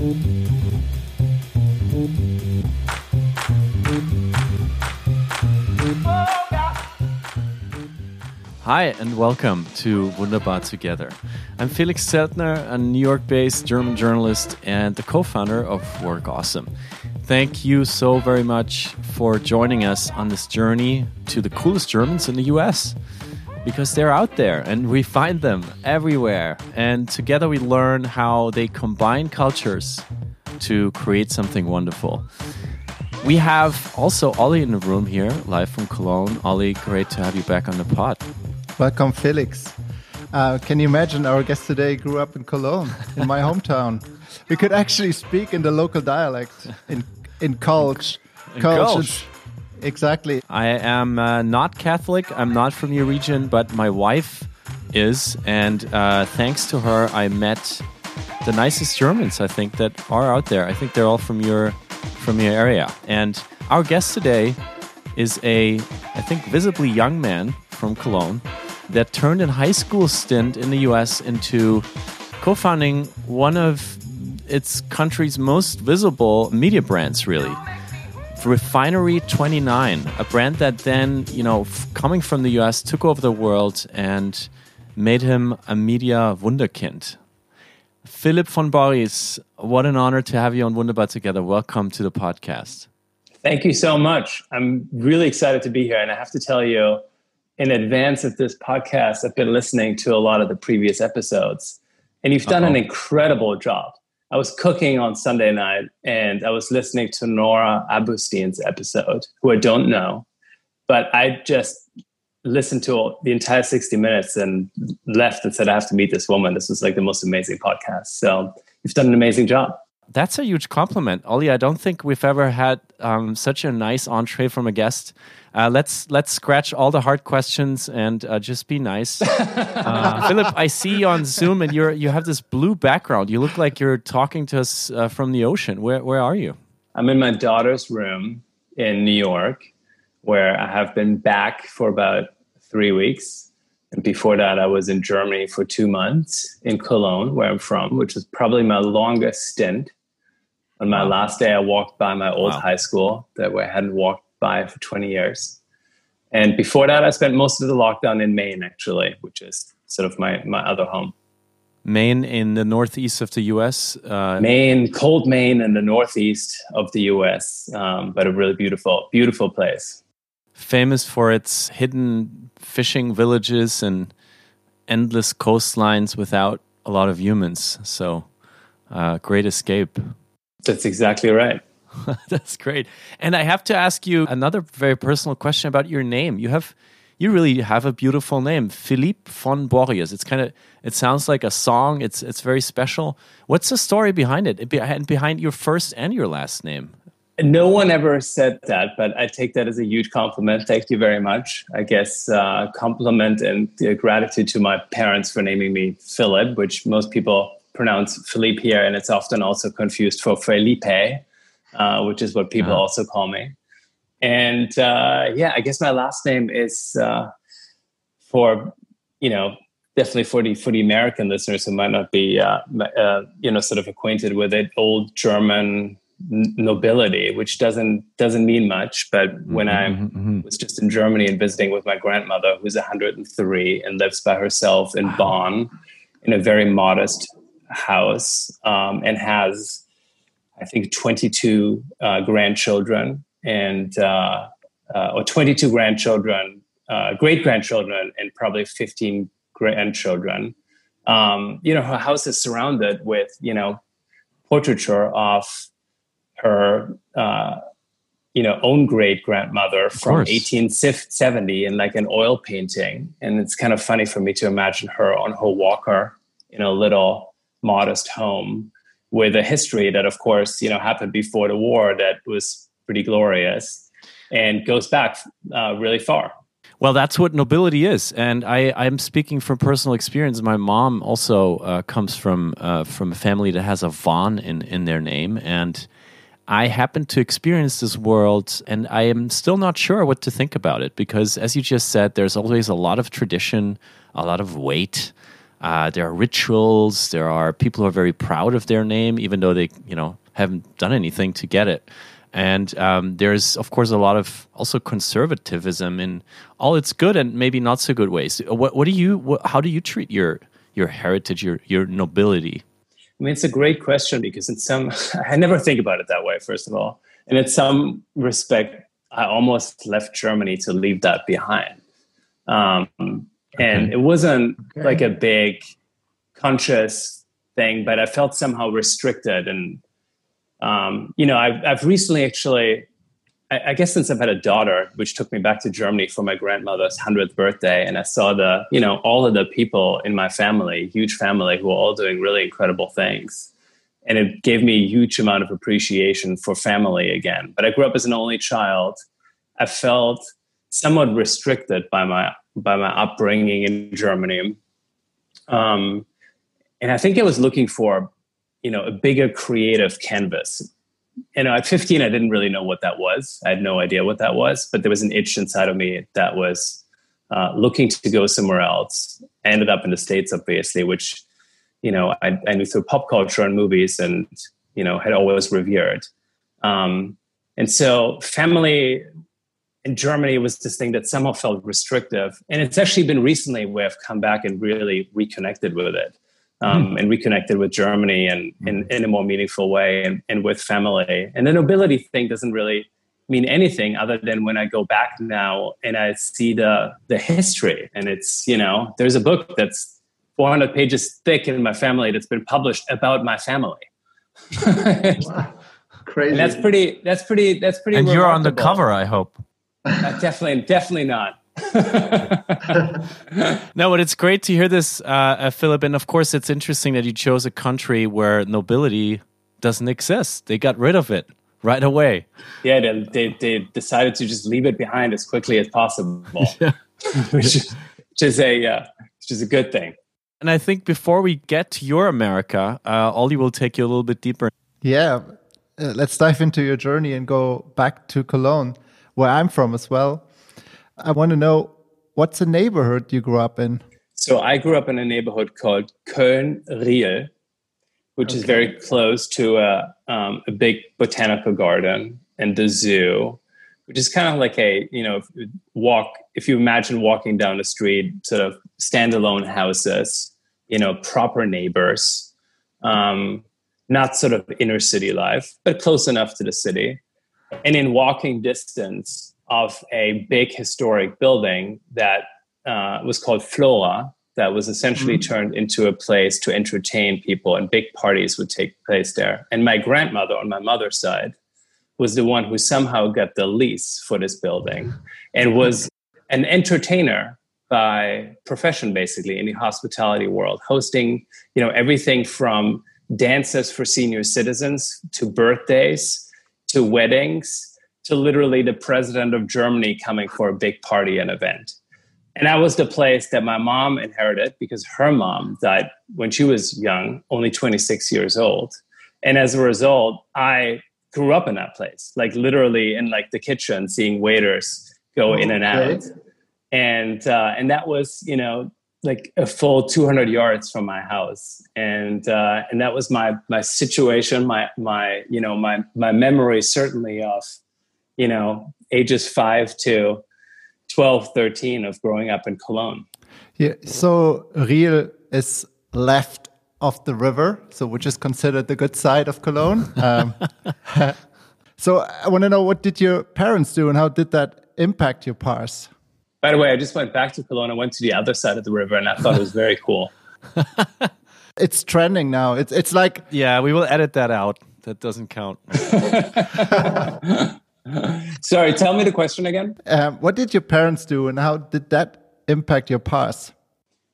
Hi, and welcome to Wunderbar Together. I'm Felix Zeltner, a New York based German journalist and the co founder of Work Awesome. Thank you so very much for joining us on this journey to the coolest Germans in the US because they're out there and we find them everywhere. And together we learn how they combine cultures to create something wonderful. We have also Ollie in the room here, live from Cologne. Ollie, great to have you back on the pod. Welcome, Felix. Uh, can you imagine our guest today grew up in Cologne, in my hometown? We could actually speak in the local dialect in in Kölsch. In Kölsch. Exactly. I am uh, not Catholic. I'm not from your region, but my wife is, and uh, thanks to her, I met the nicest Germans I think that are out there. I think they're all from your from your area. And our guest today is a, I think, visibly young man from Cologne that turned a high school stint in the U.S. into co-founding one of its country's most visible media brands, really. Refinery 29, a brand that then, you know, coming from the US, took over the world and made him a media wunderkind. Philip von Borries, what an honor to have you on Wunderbar together. Welcome to the podcast. Thank you so much. I'm really excited to be here. And I have to tell you, in advance of this podcast, I've been listening to a lot of the previous episodes, and you've done Uh-oh. an incredible job. I was cooking on Sunday night and I was listening to Nora Abousteit's episode, who I don't know, but I just listened to the entire 60 minutes and left and said, I have to meet this woman. This was like the most amazing podcast. So you've done an amazing job. That's a huge compliment, Ollie. I don't think we've ever had um, such a nice entree from a guest. Uh, let's let's scratch all the hard questions and uh, just be nice. Uh, Philipp, I see you on Zoom and you're you have this blue background. You look like you're talking to us uh, from the ocean. Where where are you? I'm in my daughter's room in New York, where I have been back for about three weeks. And before that, I was in Germany for two months in Cologne, where I'm from, which was probably my longest stint. On my last day, I walked by my old wow. high school that I hadn't walked by for 20 years. And before that, I spent most of the lockdown in Maine, actually, which is sort of my, my other home. Maine in the northeast of the U.S. Uh, Maine, cold Maine in the northeast of the U.S., um, but a really beautiful, beautiful place. Famous for its hidden fishing villages and endless coastlines without a lot of humans. So, uh, great escape. That's exactly right. That's great. And I have to ask you another very personal question about your name. You have you really have a beautiful name, Philippe von Borries. It's kind of it sounds like a song. It's it's very special. What's the story behind it? And behind your first and your last name? No one ever said that, but I take that as a huge compliment. Thank you very much. I guess uh, compliment and uh, gratitude to my parents for naming me Philip, which most people pronounce Philippe here, and it's often also confused for Felipe, uh, which is what people uh-huh. also call me. And uh, yeah, I guess my last name is uh, for you know definitely for the for the American listeners who might not be uh, uh, you know sort of acquainted with it, old German nobility, which doesn't doesn't mean much. But mm-hmm, when I mm-hmm, mm-hmm. was just in Germany and visiting with my grandmother, who's 103 and lives by herself in Bonn, in a very modest house, um, and has I think 22 uh, grandchildren and uh, uh, or 22 grandchildren, uh, great grandchildren, and probably 15 grandchildren. Um, you know, her house is surrounded with you know portraiture of her uh, you know own great grandmother from 1870 in like an oil painting, and it's kind of funny for me to imagine her on her walker in a little modest home with a history that, of course, you know, happened before the war that was pretty glorious and goes back uh, really far. Well, that's what nobility is, and I, I'm speaking from personal experience. My mom also uh, comes from uh, from a family that has a von in in their name, and I happen to experience this world, and I am still not sure what to think about it because, as you just said, there's always a lot of tradition, a lot of weight, Uh, there are rituals. There are people who are very proud of their name, even though they, you know, haven't done anything to get it. And um, there's, of course, a lot of also conservatism in all its good and maybe not so good ways. What, what do you? What, how do you treat your your heritage, your your nobility? I mean, it's a great question because in some, I never think about it that way. First of all, and in some respect, I almost left Germany to leave that behind. Um, okay. And it wasn't okay. like a big conscious thing, but I felt somehow restricted and um, you know, I've, I've recently actually, I, I, guess since I've had a daughter, which took me back to Germany for my grandmother's 100th birthday, and I saw the, you know, all of the people in my family, huge family, who are all doing really incredible things. And it gave me a huge amount of appreciation for family again. But I grew up as an only child. I felt somewhat restricted by my by my upbringing in Germany. Um, and I think I was looking for you know a bigger creative canvas. You know at 15 i didn't really know what that was. I had no idea what that was but there was an itch inside of me that was uh, looking to go somewhere else. I ended up in the states obviously which you know I, I, knew through pop culture and movies and you know had always revered. Um, and so family in germany was this thing that somehow felt restrictive and it's actually been recently where i've come back and really reconnected with it um, mm-hmm. and reconnected with Germany and in, in a more meaningful way and, and with family. And the nobility thing doesn't really mean anything other than when I go back now and I see the the history. And it's, you know, there's a book that's 400 pages thick in my family that's been published about my family. wow. Crazy. And that's pretty, that's pretty, that's pretty. And remarkable. you're on the cover, I hope. Uh, definitely, definitely not. no, but it's great to hear this, uh, uh, Philip. And of course, it's interesting that you chose a country where nobility doesn't exist. They got rid of it right away. Yeah, they, they, they decided to just leave it behind as quickly as possible, yeah. which, is, which, is a uh, which is a good thing. And I think before we get to your America, uh, Ollie will take you a little bit deeper. Yeah, uh, let's dive into your journey and go back to Cologne, where I'm from as well. I want to know what's the neighborhood you grew up in? So I grew up in a neighborhood called Köln-Riehl, which okay. is very close to a, um, a big botanical garden and the zoo, which is kind of like a, you know, walk, if you imagine walking down the street, sort of standalone houses, you know, proper neighbors, um, not sort of inner city life, but close enough to the city. And in walking distance, of a big historic building that uh, was called Flora, that was essentially mm-hmm. turned into a place to entertain people, and big parties would take place there. And my grandmother, on my mother's side, was the one who somehow got the lease for this building and was an entertainer by profession basically in the hospitality world hosting you know everything from dances for senior citizens to birthdays to weddings to literally the president of Germany coming for a big party and event. And that was the place that my mom inherited because her mom died when she was young, only 26 years old. And as a result, I grew up in that place, like literally in like the kitchen, seeing waiters go in and out. And uh, and that was, you know, like a full 200 yards from my house and uh, and that was my my situation my my you know my my memory certainly of you know, ages five to 12, 13 of growing up in Cologne. Yeah. So Riehl is left of the river, so which is considered the good side of Cologne. Um, so I want to know what did your parents do and how did that impact your pars? By the way, I just went back to Cologne. I went to the other side of the river, and I thought it was very cool. it's trending now. It's it's like yeah, we will edit that out. That doesn't count. Sorry, tell me the question again. Um, what did your parents do, and how did that impact your past?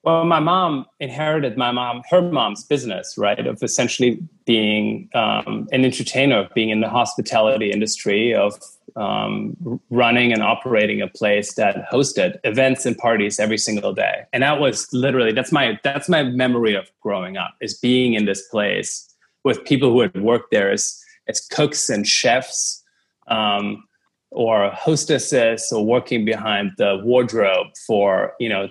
Well, my mom inherited my mom, her mom's business, right, of essentially being um, an entertainer, of being in the hospitality industry, of um, running and operating a place that hosted events and parties every single day. And that was literally that's my that's my memory of growing up is being in this place with people who had worked there as as cooks and chefs um, or hostesses or working behind the wardrobe for you know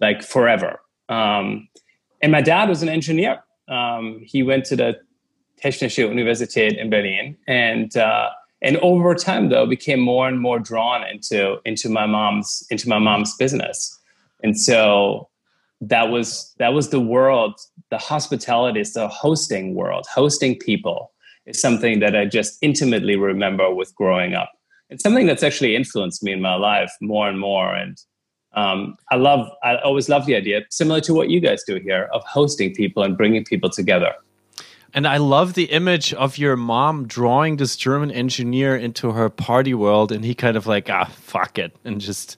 like forever um, and my dad was an engineer. Um, he went to the Technische Universität in Berlin, and uh, and over time though became more and more drawn into into my mom's into my mom's business, and so that was that was the world. The hospitality is the hosting world, hosting people is something that I just intimately remember with growing up. It's something that's actually influenced me in my life more and more. And um, I love, I always love the idea, similar to what you guys do here, of hosting people and bringing people together. And I love the image of your mom drawing this German engineer into her party world, and he kind of like, ah, fuck it, and just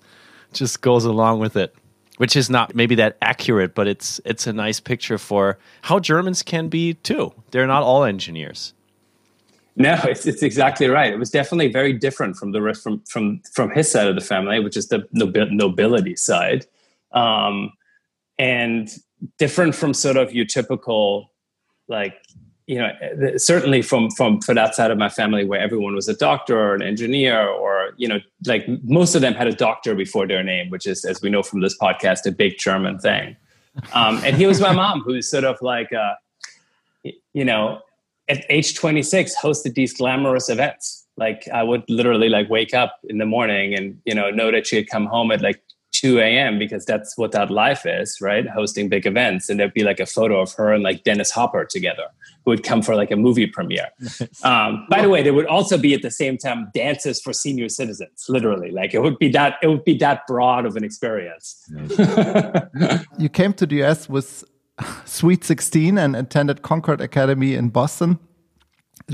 just goes along with it. Which is not maybe that accurate, but it's it's a nice picture for how Germans can be too. They're not all engineers. No, it's, it's exactly right. It was definitely very different from the from from from his side of the family, which is the nobility side, um, and different from sort of your typical, like you know, certainly from from for that side of my family where everyone was a doctor or an engineer or you know, like most of them had a doctor before their name, which is, as we know from this podcast, a big German thing. Um, and he was my mom, who's sort of like, uh, you know, at age 26 hosted these glamorous events like i would literally like wake up in the morning and you know know that she had come home at like 2 a.m because that's what that life is right? Hosting big events. And there'd be like a photo of her and like dennis hopper together who would come for like a movie premiere. Um, by the way there would also be at the same time dances for senior citizens literally. Like it would be that it would be that broad of an experience. You came to the us with Sweet 16 and attended Concord Academy in Boston,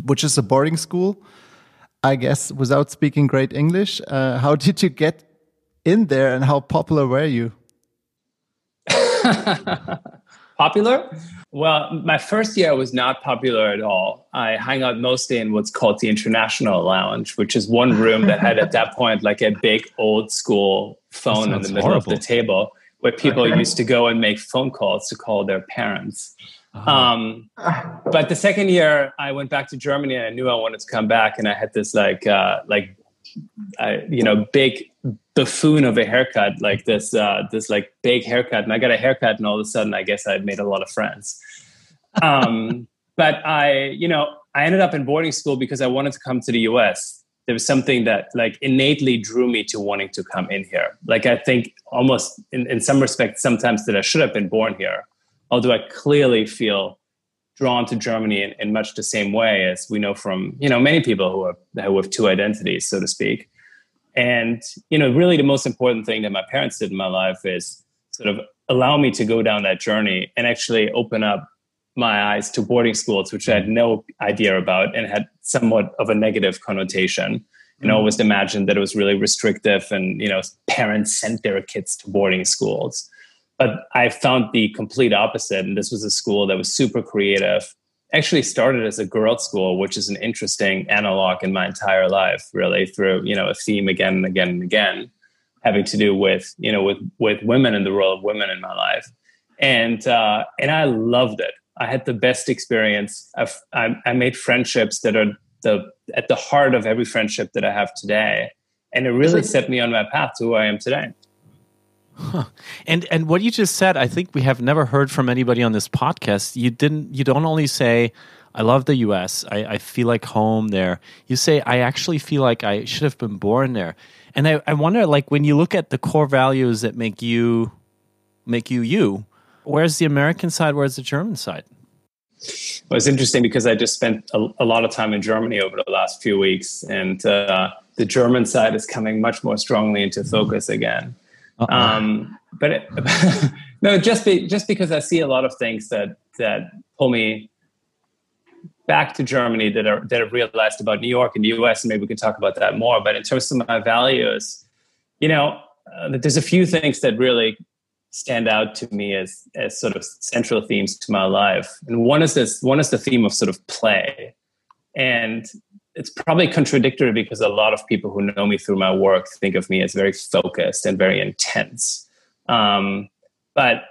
which is a boarding school. I guess without speaking great English, uh, how did you get in there and how popular were you? popular? Well, my first year was not popular at all. I hung out mostly in what's called the International Lounge, which is one room that had at that point like a big old school phone in the middle horrible. of the table where people okay. used to go and make phone calls to call their parents. Uh-huh. Um, but the second year, I went back to Germany and I knew I wanted to come back, and I had this like uh, like uh, you know big buffoon of a haircut, like this uh, this like big haircut, and I got a haircut, and all of a sudden, I guess I had made a lot of friends. Um, but I, you know, I ended up in boarding school because I wanted to come to the U.S there was something that like innately drew me to wanting to come in here. Like I think almost in, in some respects, sometimes that I should have been born here. Although I clearly feel drawn to Germany in, in much the same way as we know from, you know, many people who are who have two identities, so to speak. And, you know, really the most important thing that my parents did in my life is sort of allow me to go down that journey and actually open up my eyes to boarding schools, which I had no idea about and had somewhat of a negative connotation. And mm. always imagined that it was really restrictive and, you know, parents sent their kids to boarding schools. But I found the complete opposite. And this was a school that was super creative. Actually started as a girls' school, which is an interesting analog in my entire life, really, through, you know, a theme again and again and again, having to do with, you know, with with women and the role of women in my life. And uh, and I loved it. I had the best experience. I've, I, I made friendships that are the at the heart of every friendship that I have today, and it really set me on my path to who I am today. Huh. And and what you just said, I think we have never heard from anybody on this podcast. You didn't. You don't only say, "I love the U.S. I, I feel like home there." You say, "I actually feel like I should have been born there." And I, I wonder, like, when you look at the core values that make you make you you, Where's the American side? Where's the German side? Well, it's interesting because I just spent a, a lot of time in Germany over the last few weeks, and uh, the German side is coming much more strongly into focus again. Um, but it, no, just be, just because I see a lot of things that that pull me back to Germany that are that I've realized about New York and the U.S. and maybe we can talk about that more. But in terms of my values, you know, uh, there's a few things that really stand out to me as as sort of central themes to my life. And one is this one is the theme of sort of play. And it's probably contradictory because a lot of people who know me through my work think of me as very focused and very intense. Um, but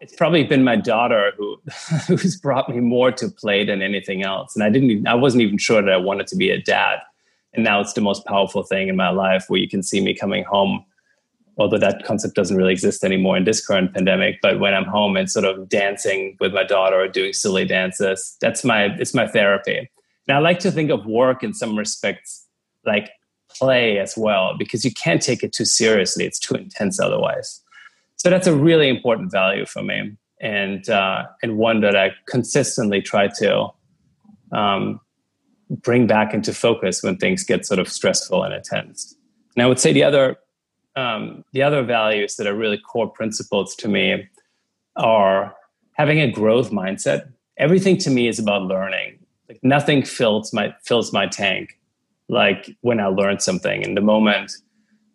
it's probably been my daughter who who's brought me more to play than anything else. And I didn't even, I wasn't even sure that I wanted to be a dad. And now it's the most powerful thing in my life where you can see me coming home although that concept doesn't really exist anymore in this current pandemic. But when I'm home and sort of dancing with my daughter or doing silly dances, that's my it's my therapy. And I like to think of work in some respects like play as well, because you can't take it too seriously. It's too intense otherwise. So that's a really important value for me, and uh, and one that I consistently try to um, bring back into focus when things get sort of stressful and intense. And I would say the other um, the other values that are really core principles to me are having a growth mindset. Everything to me is about learning. Like nothing fills my fills my tank like when I learn something. And the moment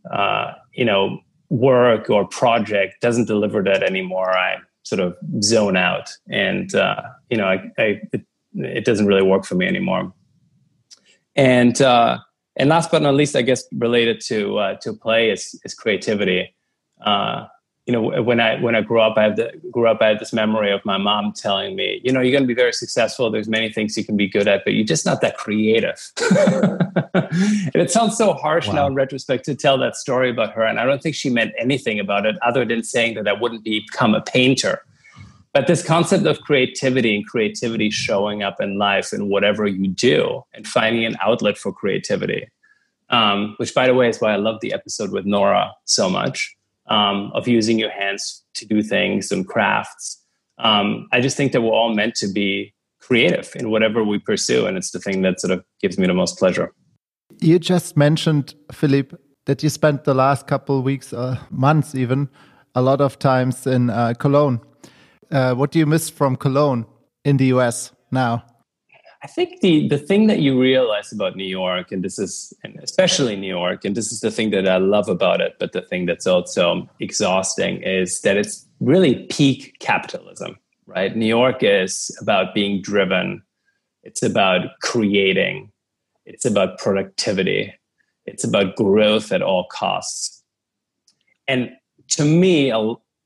uh, you know work or project doesn't deliver that anymore, I sort of zone out, and uh, you know I, I it, it, doesn't really work for me anymore. And uh, and last but not least, I guess related to uh, to play is is creativity. You know, when I when I grew up, I had the, grew up. I had this memory of my mom telling me, you know, you're going to be very successful. There's many things you can be good at, but you're just not that creative. and it sounds so harsh wow. now in retrospect to tell that story about her. And I don't think she meant anything about it other than saying that I wouldn't become a painter. But this concept of creativity and creativity showing up in life in whatever you do and finding an outlet for creativity, um, which, by the way, is why I love the episode with Nora so much um, of using your hands to do things and crafts. Um, I just think that we're all meant to be creative in whatever we pursue. And it's the thing that sort of gives me the most pleasure. You just mentioned, Philippe, that you spent the last couple weeks, uh, months even, a lot of times in uh, Cologne uh, what do you miss from Cologne in the US now? I think the the thing that you realize about New York, and this is and especially New York, and this is the thing that I love about it, but the thing that's also exhausting is that it's really peak capitalism, right? New York is about being driven, it's about creating, it's about productivity, it's about growth at all costs. And to me, a,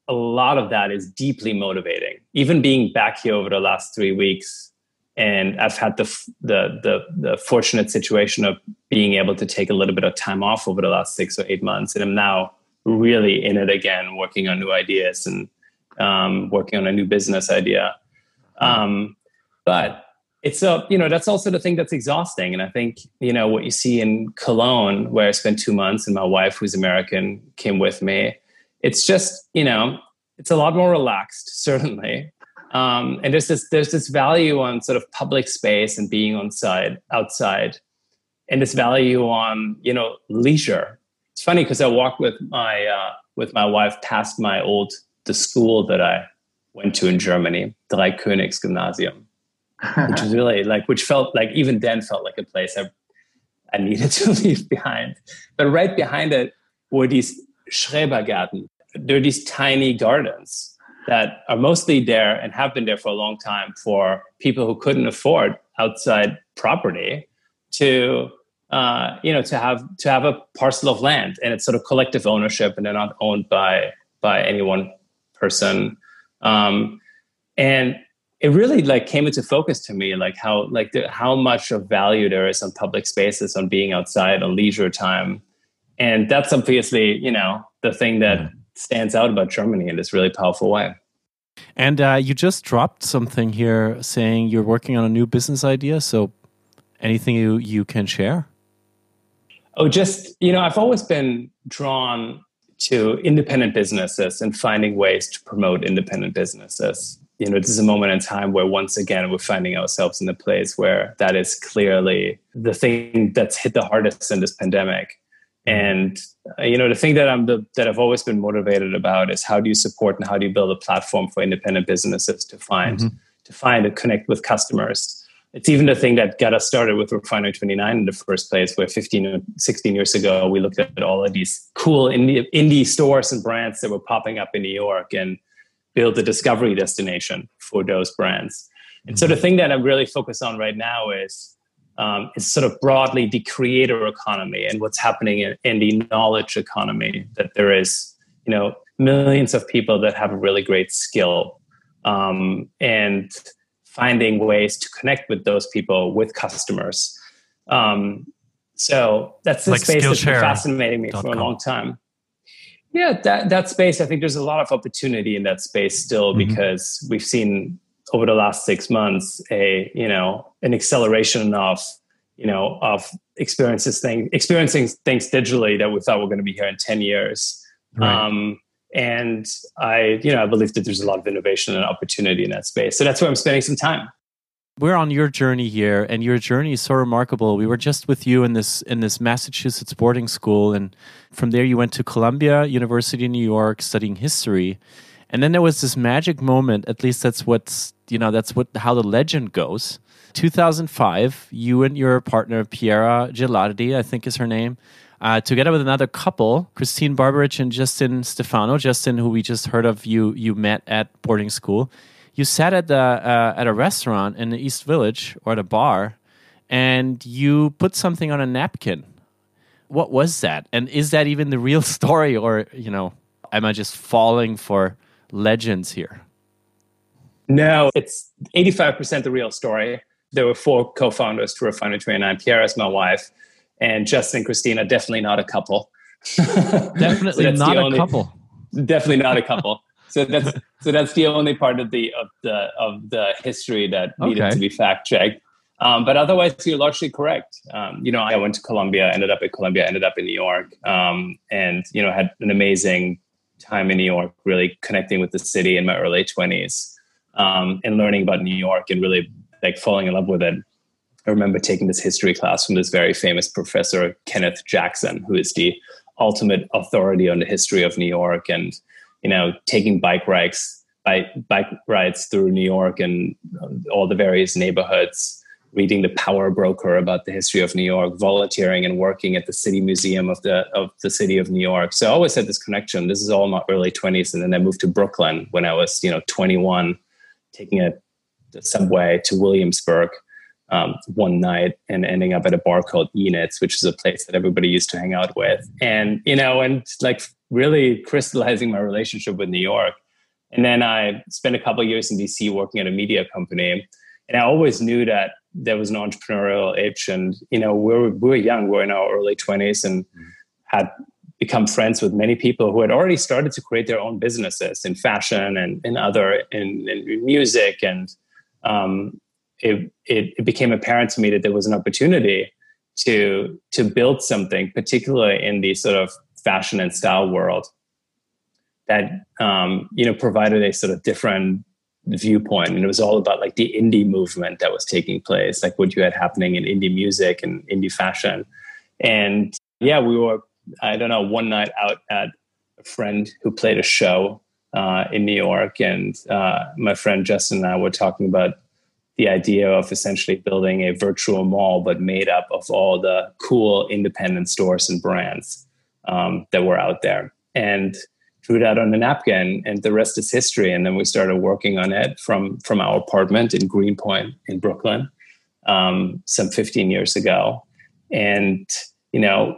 a lot of that is deeply motivating. Even being back here over the last three weeks, and I've had the, the the the, fortunate situation of being able to take a little bit of time off over the last six or eight months, and I'm now really in it again, working on new ideas and um, working on a new business idea. Um, but it's a you know that's also the thing that's exhausting, and I think you know what you see in Cologne, where I spent two months, and my wife, who's American, came with me it's just you know it's a lot more relaxed certainly um, and there's this there's this value on sort of public space and being on side outside and this value on you know leisure. It's funny because i walked with my uh, with my wife past my old the school that i went to in germany the Dreikönigs Gymnasium which was really like which felt like even then felt like a place i i needed to leave behind. But right behind it were these Schrebergärten, there are these tiny gardens that are mostly there and have been there for a long time for people who couldn't afford outside property to uh, you know to have to have a parcel of land and it's sort of collective ownership and they're not owned by by any one person. Um, and it really like came into focus to me like how like the, how much of value there is on public spaces on being outside on leisure time. And that's obviously you know the thing that mm stands out about Germany in this really powerful way. And uh, you just dropped something here saying you're working on a new business idea. So, anything you, you can share? Oh, just, you know, I've always been drawn to independent businesses and finding ways to promote independent businesses. You know, this is a moment in time where once again we're finding ourselves in a place where that is clearly the thing that's hit the hardest in this pandemic. And uh, you know, the thing that I'm the, that I've always been motivated about is how do you support and how do you build a platform for independent businesses to find mm-hmm. to find and connect with customers. It's even the thing that got us started with Refinery 29 in the first place, where 15 or 16 years ago we looked at all of these cool indie, indie stores and brands that were popping up in New York and build a discovery destination for those brands. And so the mm-hmm. thing that I'm really focused on right now is um, is sort of broadly the creator economy and what's happening in, in, the knowledge economy. That there is, you know, millions of people that have a really great skill, um, and finding ways to connect with those people with customers. Um, so that's the like space that's been fascinating me for a long time. Yeah, that that space. I think there's a lot of opportunity in that space still mm-hmm. because we've seen over the last six months a you know an acceleration of you know of experiences thing experiencing things digitally that we thought were going to be here in 10 years. Right. um, and i you know i believe that there's a lot of innovation and opportunity in that space. So that's where i'm spending some time. We're on your journey here and your journey is so remarkable. We were just with you in this in this massachusetts boarding school and from there you went to columbia university in new york studying history. And then there was this magic moment at least that's what's you know that's what how the legend goes 2005 you and your partner piera gelardi i think is her name uh, together with another couple christene barberich and justin stefano justin who we just heard of you you met at boarding school you sat at the uh, at a restaurant in the East Village or at a bar, and you put something on a napkin. What was that? And is that even the real story, or you know, am I just falling for legends here? No, it's eighty five percent the real story. There were four co-founders to Refinery Twenty Nine. Piera is my wife, and Justin and Christina definitely not a couple. definitely so not a only, couple. Definitely not a couple so that's so that's the only part of the of the of the history that needed okay. to be fact checked. Um, but otherwise, you're largely correct. Um, you know, I went to Columbia, ended up at Columbia, ended up in New York, um, and you know, had an amazing time in New York, really connecting with the city in my early twenties, um, and learning about New York and really like falling in love with it. I remember taking this history class from this very famous professor, Kenneth Jackson, who is the ultimate authority on the history of New York and you know, taking bike rides, bike, bike rides through New York and all the various neighborhoods, reading the Power Broker about the history of New York, volunteering and working at the City Museum of the of the city of New York. So I always had this connection. This is all my early twenties, and then I moved to Brooklyn when I was, you know, twenty one, taking a the subway to Williamsburg. Um, one night and ending up at a bar called Enid's, which is a place that everybody used to hang out with. And, you know, and like really crystallizing my relationship with New York. And then I spent a couple years in DC working at a media company. And I always knew that there was an entrepreneurial itch. And, you know, we are we are young, we are in our early 20s and had become friends with many people who had already started to create their own businesses in fashion and in other, in, in music. And um, it, it, it became apparent to me that there was an opportunity to to build something, particularly in the sort of fashion and style world that um, you know provided a sort of different viewpoint and it was all about like the indie movement that was taking place like what you had happening in indie music and indie fashion and yeah we were i don't know one night out at a friend who played a show uh, in new york and uh, my friend justin and i were talking about the idea of essentially building a virtual mall but made up of all the cool independent stores and brands um, that were out there. And drew that on a napkin and the rest is history. And then we started working on it from from our apartment in greenpoint in brooklyn um, some 15 years ago. And you know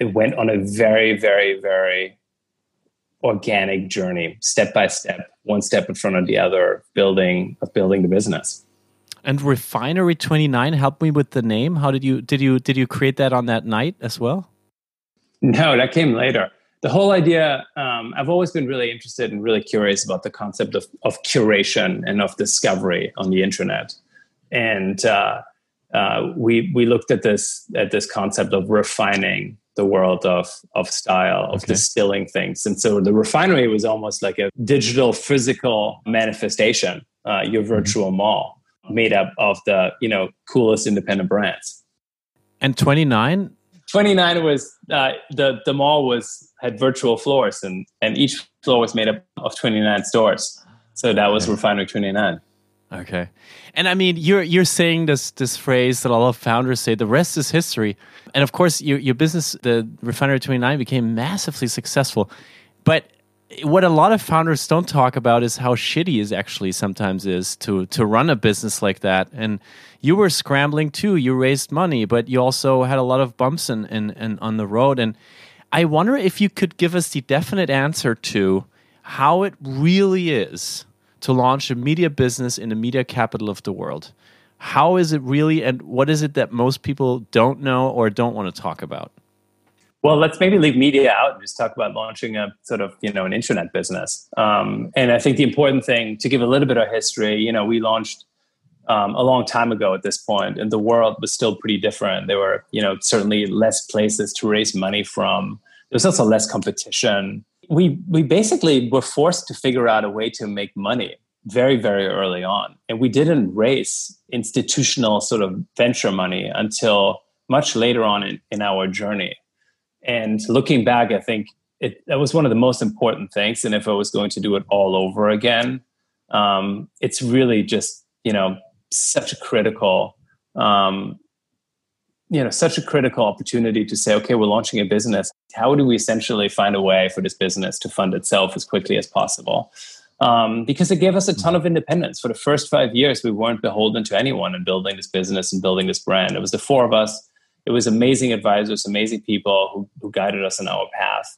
it went on a very very very organic journey step by step one step in front of the other building of building the business and refinery 29 help me with the name how did you did you did you create that on that night as well no, that came later. The whole idea, um, I've always been really interested and really curious about the concept of, of curation and of discovery on the internet. And uh, uh, we, we looked at this, at this concept of refining the world of, of style, of okay. distilling things. And so the refinery was almost like a digital physical manifestation, uh, your mm-hmm. virtual mm-hmm. mall made up of the, you know, coolest independent brands. And 29 29 was uh, the the mall was had virtual floors and and each floor was made up of 29 stores so that was refinery 29 okay. And i mean you're you're saying this this phrase that a lot of founders say the rest is history. And of course your your business the refinery 29 became massively successful. But what a lot of founders don't talk about is how shitty it actually sometimes is to to run a business like that. And you were scrambling too. You raised money but you also had a lot of bumps in, in, in on the road. And i wonder if you could give us the definite answer to how it really is to launch a media business in the media capital of the world how is it really and what is it that most people don't know or don't want to talk about Well, let's maybe leave media out and just talk about launching a sort of you know an internet business. Um, and I think the important thing to give a little bit of history, you know, we launched um, a long time ago at this point, and the world was still pretty different. There were you know certainly less places to raise money from. There was also less competition. We we basically were forced to figure out a way to make money very very early on, and we didn't raise institutional sort of venture money until much later on in, in our journey. And looking back, I think it, that was one of the most important things. And if I was going to do it all over again, um, it's really just, you know, such a critical, um, you know, such a critical opportunity to say, okay, we're launching a business. How do we essentially find a way for this business to fund itself as quickly as possible? Um, because it gave us a ton of independence. For the first five years, we weren't beholden to anyone in building this business and building this brand. It was the four of us it was amazing advisors, amazing people who, who guided us on our path.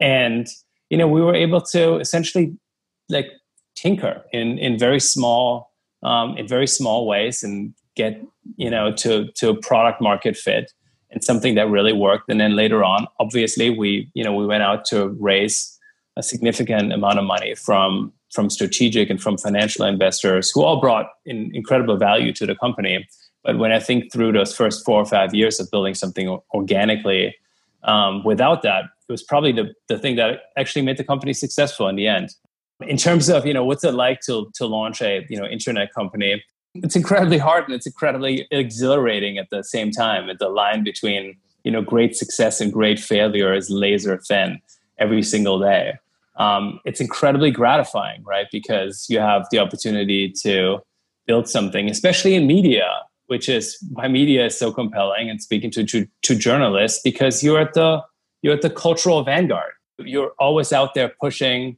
And, you know, we were able to essentially like tinker in, in very small, um, in very small ways and get, you know, to, to a product market fit and something that really worked. And then later on, obviously we, you know, we went out to raise a significant amount of money from from strategic and from financial investors who all brought in incredible value to the company but when I think through those first four or five years of building something organically, um, without that, it was probably the, the thing that actually made the company successful in the end. In terms of, you know, what's it like to, to launch a, you know, internet company? It's incredibly hard and it's incredibly exhilarating at the same time. The line between, you know, great success and great failure is laser thin every single day. Um, it's incredibly gratifying, right? Because you have the opportunity to build something, especially in media, which is why media is so compelling and speaking to, to, to journalists because you're at the you're at the cultural vanguard. You're always out there pushing,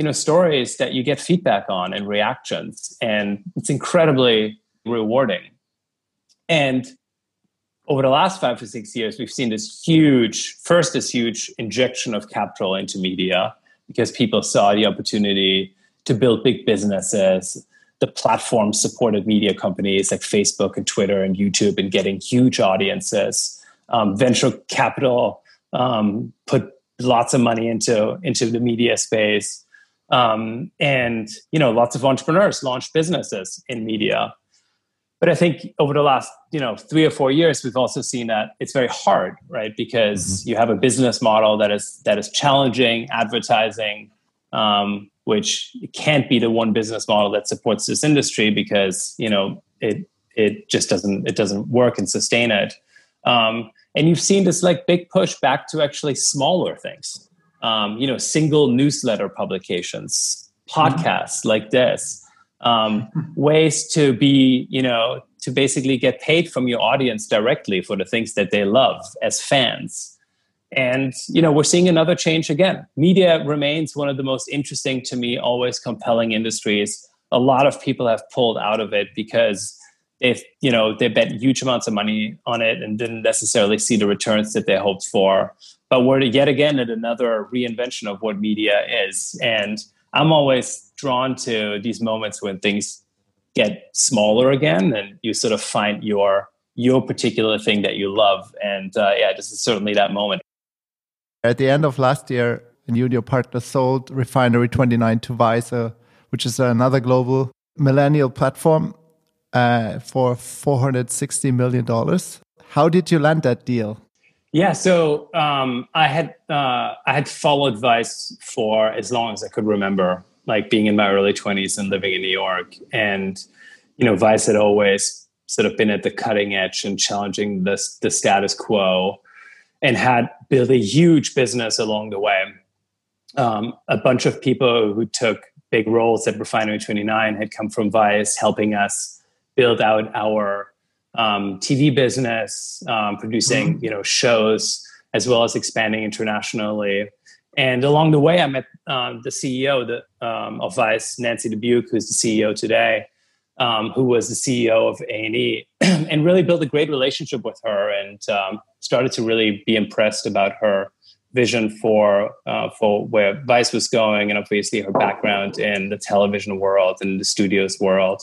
you know, stories that you get feedback on and reactions, and it's incredibly rewarding. And over the last five to six years, we've seen this huge, first, this huge injection of capital into media because people saw the opportunity to build big businesses, the platform supported media companies like Facebook and Twitter and YouTube and getting huge audiences. Um, venture capital um, put lots of money into into the media space, um, and you know lots of entrepreneurs launched businesses in media. But I think over the last you know three or four years, we've also seen that it's very hard, right? Because mm-hmm. you have a business model that is that is challenging advertising. Um, which can't be the one business model that supports this industry because you know it it just doesn't it doesn't work and sustain it. Um, and you've seen this like big push back to actually smaller things. Um, you know, single newsletter publications, podcasts mm-hmm. like this, um, ways to be you know to basically get paid from your audience directly for the things that they love as fans. And you know, we're seeing another change again. Media remains one of the most interesting to me, always compelling industries. A lot of people have pulled out of it because if you know they bet huge amounts of money on it and didn't necessarily see the returns that they hoped for. But we're yet again at another reinvention of what media is. And I'm always drawn to these moments when things get smaller again and you sort of find your your particular thing that you love. And uh, yeah, this is certainly that moment. At the end of last year, you and your partner sold Refinery 29 to Vice, which is another global millennial platform, uh, for $460 million. How did you land that deal? Yeah, so um, I had uh, I had followed Vice for as long as I could remember, like being in my early twenties and living in New York, and you know, Vice had always sort of been at the cutting edge and challenging the the status quo and had built a huge business along the way. Um, a bunch of people who took big roles at Refinery 29 had come from Vice, helping us build out our um, TV business, um, producing mm-hmm. you know shows as well as expanding internationally. And along the way, I met um, the CEO the, um, of Vice, Nancy Dubuc, who's the CEO today, um, who was the CEO of A&E, and really built a great relationship with her and um, started to really be impressed about her vision for uh, for where Vice was going, and obviously her background in the television world and the studios world.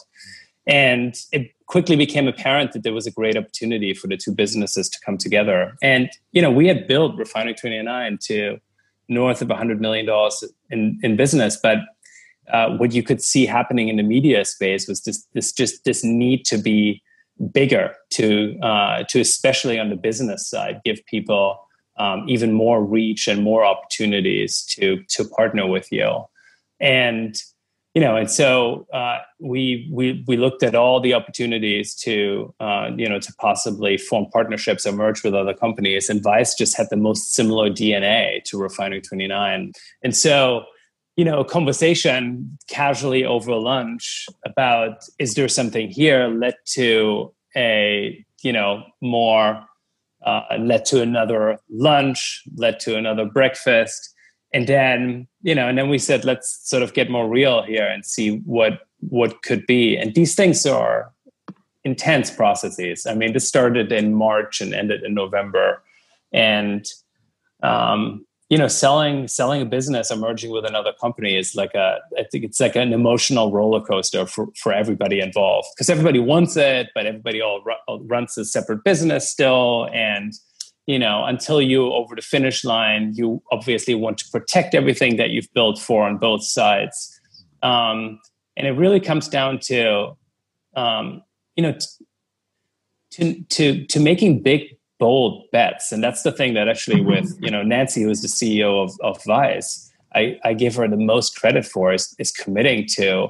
And it, quickly became apparent that there was a great opportunity for the two businesses to come together. And you know, we had built Refinery 29 to north of 100 million dollars in, in business, but uh, what you could see happening in the media space was this this just this need to be bigger to uh, to especially on the business side give people um, even more reach and more opportunities to to partner with you and you know and so uh, we we we looked at all the opportunities to uh, you know to possibly form partnerships or merge with other companies and vice just had the most similar dna to refinery 29 and so you know, a conversation casually over lunch about is there something here led to a, you know, more, uh, led to another lunch, led to another breakfast. And then, you know, and then we said, let's sort of get more real here and see what what could be. And these things are intense processes. I mean, this started in March and ended in November. And um, you know selling selling a business or merging with another company is like a i think it's like an emotional roller coaster for, for everybody involved because everybody wants it but everybody all ru- runs a separate business still and you know until you over the finish line you obviously want to protect everything that you've built for on both sides um, and it really comes down to um, you know t- to to to making big bold bets. And that's the thing that actually with, you know, Nancy, who is the CEO of, of Vice, I, I give her the most credit for is, is committing to,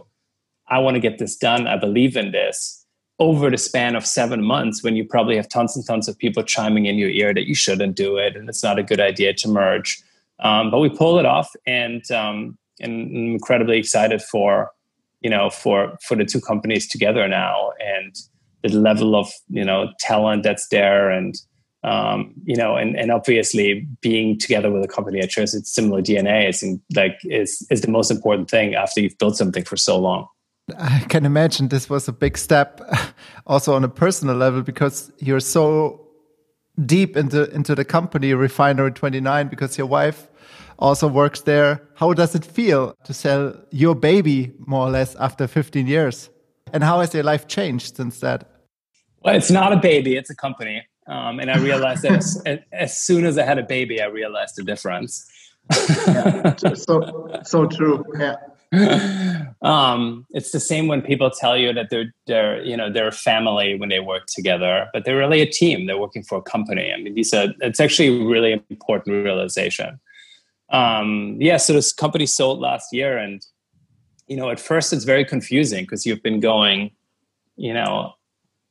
I want to get this done. I believe in this over the span of seven months when you probably have tons and tons of people chiming in your ear that you shouldn't do it and it's not a good idea to merge. Um, but we pull it off and, um, and I'm incredibly excited for, you know, for, for the two companies together now and the level of, you know, talent that's there and, um, you know, and, and obviously being together with a company that shares its similar DNA is like is is the most important thing after you've built something for so long. I can imagine this was a big step, also on a personal level, because you're so deep into into the company Refinery 29, because your wife also works there. How does it feel to sell your baby more or less after 15 years? And how has your life changed since that? Well, it's not a baby; it's a company. Um, and I realized that as, as, soon as I had a baby, I realized the difference. yeah, so so true. Yeah. Um, it's the same when people tell you that they're they're you know they're a family when they work together, but they're really a team. They're working for a company. I mean, these are it's actually a really important realization. Um, yeah, so this company sold last year, and you know at first it's very confusing because you've been going, you know,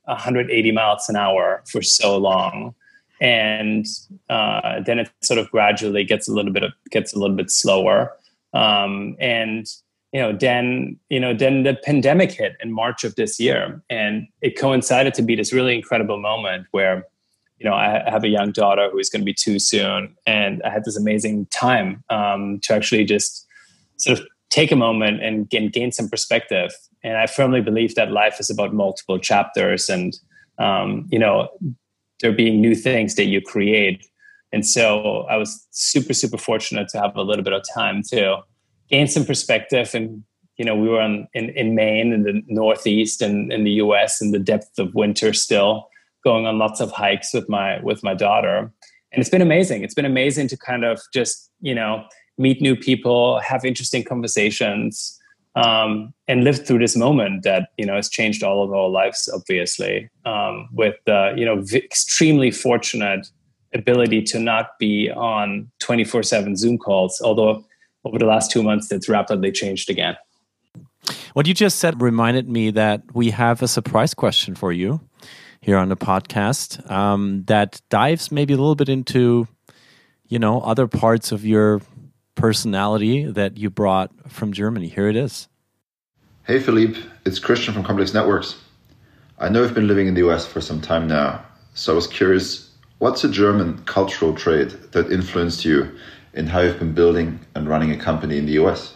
180 miles an hour for so long and uh, then it sort of gradually gets a little bit of, gets a little bit slower um, and you know then you know then the pandemic hit in march of this year and it coincided to be this really incredible moment where you know i have a young daughter who is going to be two soon and i had this amazing time um, to actually just sort of take a moment and, and gain some perspective and I firmly believe that life is about multiple chapters, and um, you know, there being new things that you create. And so I was super, super fortunate to have a little bit of time to gain some perspective. And you know, we were on, in in Maine in the Northeast and in the U.S. in the depth of winter still, going on lots of hikes with my with my daughter, and it's been amazing. It's been amazing to kind of just you know meet new people, have interesting conversations um, and lived through this moment that you know has changed all of our lives. Obviously, um, with the you know v- extremely fortunate ability to not be on twenty four seven Zoom calls. Although over the last two months, that's rapidly changed again. What you just said reminded me that we have a surprise question for you here on the podcast um, that dives maybe a little bit into you know other parts of your personality that you brought from Germany. Here it is. Hey, Philippe, it's Christian from Complex Networks. I know you've been living in the US for some time now, so I was curious what's a German cultural trait that influenced you in how you've been building and running a company in the US?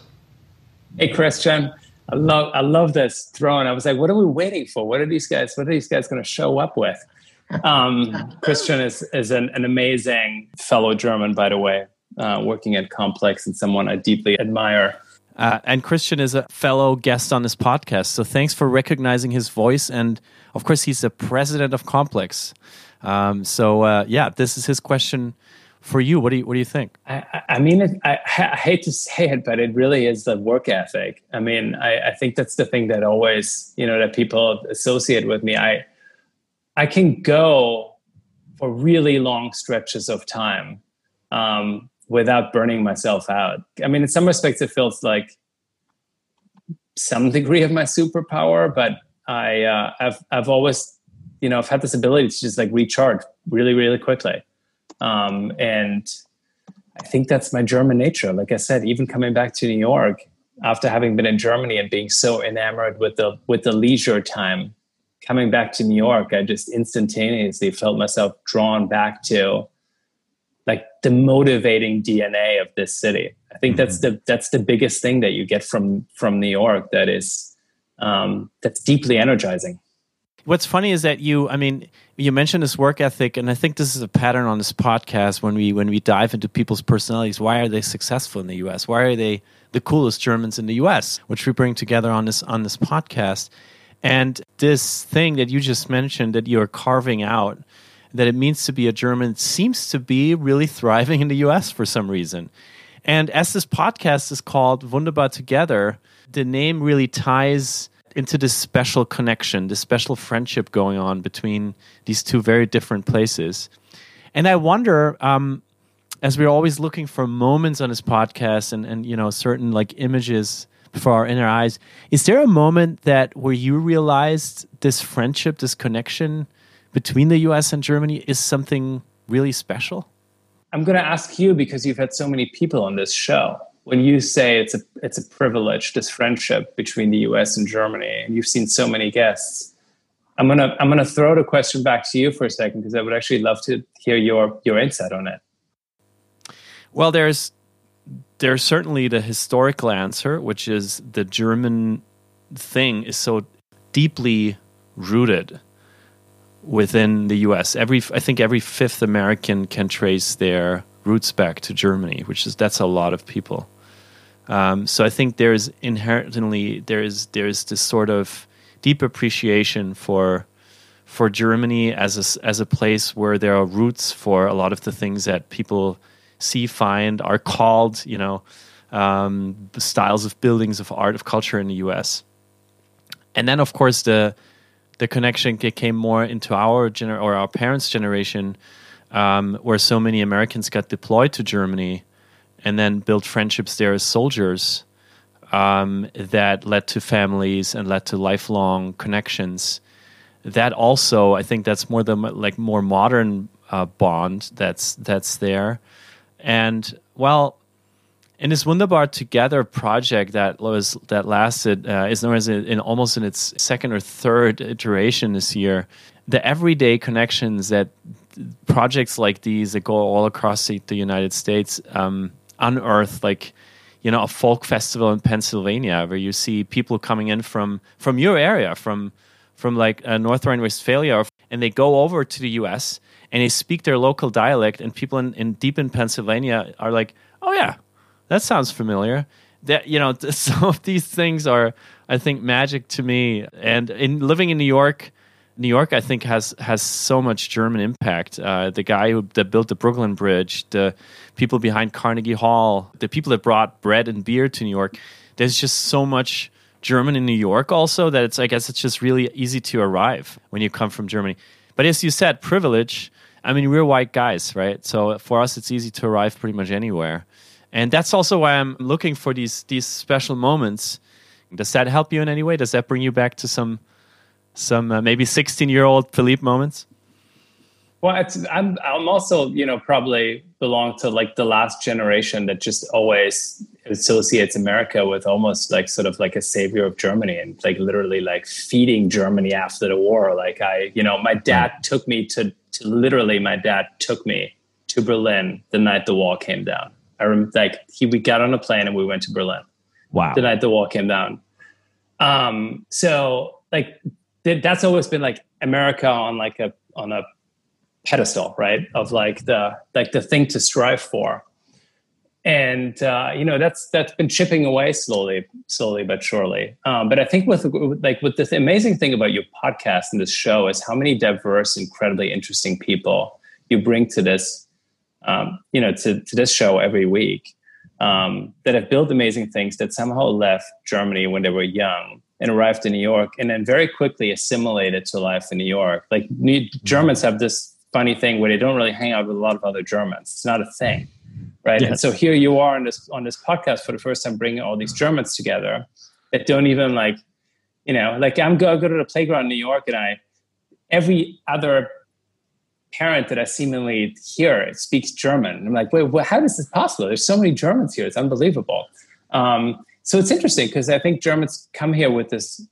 Hey, Christian. I love I love this throwing. I was like, what are we waiting for? What are these guys? What are these guys going to show up with? Um, Christian is is an, an amazing fellow German, by the way uh, working at Complex and someone I deeply admire. Uh, and Christian is a fellow guest on this podcast. So thanks for recognizing his voice. And of course, he's the president of Complex. Um, so uh, yeah, this is his question for you. What do you What do you think? I, I mean, it, I, I, hate to say it, but it really is the work ethic. I mean, I, I think that's the thing that always you know that people associate with me. I I can go for really long stretches of time um, without burning myself out. I mean, in some respects, it feels like some degree of my superpower, but I uh, I've I've always you know I've had this ability to just like recharge really really quickly, um, and I think that's my German nature. Like I said, even coming back to New York after having been in Germany and being so enamored with the with the leisure time, coming back to New York, I just instantaneously felt myself drawn back to like the motivating DNA of this city. I think mm-hmm. that's the that's the biggest thing that you get from from New York that is um, that's deeply energizing. What's funny is that you, I mean, you mentioned this work ethic, and I think this is a pattern on this podcast when we when we dive into people's personalities. Why are they successful in the U.S.? Why are they the coolest Germans in the U.S.? Which we bring together on this on this podcast, and this thing that you just mentioned that you're carving out that it means to be a German seems to be really thriving in the US for some reason. And as this podcast is called Wunderbar Together, the name really ties into this special connection, this special friendship going on between these two very different places. And I wonder, um, as we're always looking for moments on this podcast and, and you know certain like images before our inner eyes, is there a moment that where you realized this friendship, this connection between the US and Germany is something really special? I'm going to ask you because you've had so many people on this show. When you say it's a it's a privilege, this friendship between the US and Germany, and you've seen so many guests, I'm gonna I'm gonna throw the question back to you for a second because I would actually love to hear your your insight on it. Well, there's there's certainly the historical answer, which is the German thing is so deeply rooted within the U.S. Every I think every fifth American can trace their roots back to Germany, which is that's a lot of people. Um, so I think there's inherently there is there is this sort of deep appreciation for for Germany as a, as a place where there are roots for a lot of the things that people see, find, are called, you know, um, styles of buildings, of art, of culture in the U.S. And then, of course, the the connection came more into our gener- or our parents' generation, um, where so many Americans got deployed to Germany and then built friendships there as soldiers um, that led to families and led to lifelong connections. That also, I think, that's more the like more modern uh, bond that's that's there, and well, in this Wunderbar Together project that was that lasted uh, is known as in almost in its second or third iteration this year. The everyday connections that projects like these that go all across the, the United States um, unearth, like you know, a folk festival in Pennsylvania where you see people coming in from from your area, from from like uh, North Rhine-Westphalia, and they go over to the U.S. and they speak their local dialect, and people in, in deep in Pennsylvania are like, "Oh yeah, that sounds familiar. That you know, some of these things are, I think, magic to me. And in living in New York, New York, I think, has has so much German impact. Uh, the guy who that built the Brooklyn Bridge, the people behind Carnegie Hall, the people that brought bread and beer to New York. There's just so much German in New York, also that it's I guess it's just really easy to arrive when you come from Germany. But as you said, privilege. I mean, we're white guys, right? So for us, it's easy to arrive pretty much anywhere and that's also why I'm looking for these these special moments. Does that help you in any way? Does that bring you back to some some uh, maybe 16 year old Philippe moments? Well, I'm I'm also you know probably belong to like the last generation that just always associates America with almost like sort of like a savior of Germany and like literally like feeding Germany after the war. Like I, you know, my dad took me to, to literally my dad took me to Berlin the night the wall came down. I remember like he we got on a plane and we went to Berlin. Wow. The night the wall came down. Um, so like that's always been like America on like a on a pedestal, right? Of like the like the thing to strive for. and uh, you know that's that's been chipping away slowly, slowly but surely. Um, but I think with like with the amazing thing about your podcast and this show is how many diverse, incredibly interesting people you bring to this, um, you know, to to this show every week um, that have built amazing things that somehow left Germany when they were young and arrived in New York and then very quickly assimilated to life in New York. Like Germans have this funny thing where they don't really hang out with a lot of other Germans. It's not a thing right? Yes. And so here you are on this on this podcast for the first time, bringing all these Germans together that don't even like, you know, like I'm go, I go to the playground in New York, and I every other parent that I seemingly hear speaks German. I'm like, wait, well, how is this possible? There's so many Germans here; it's unbelievable. Um, so it's interesting because I think Germans come here with this,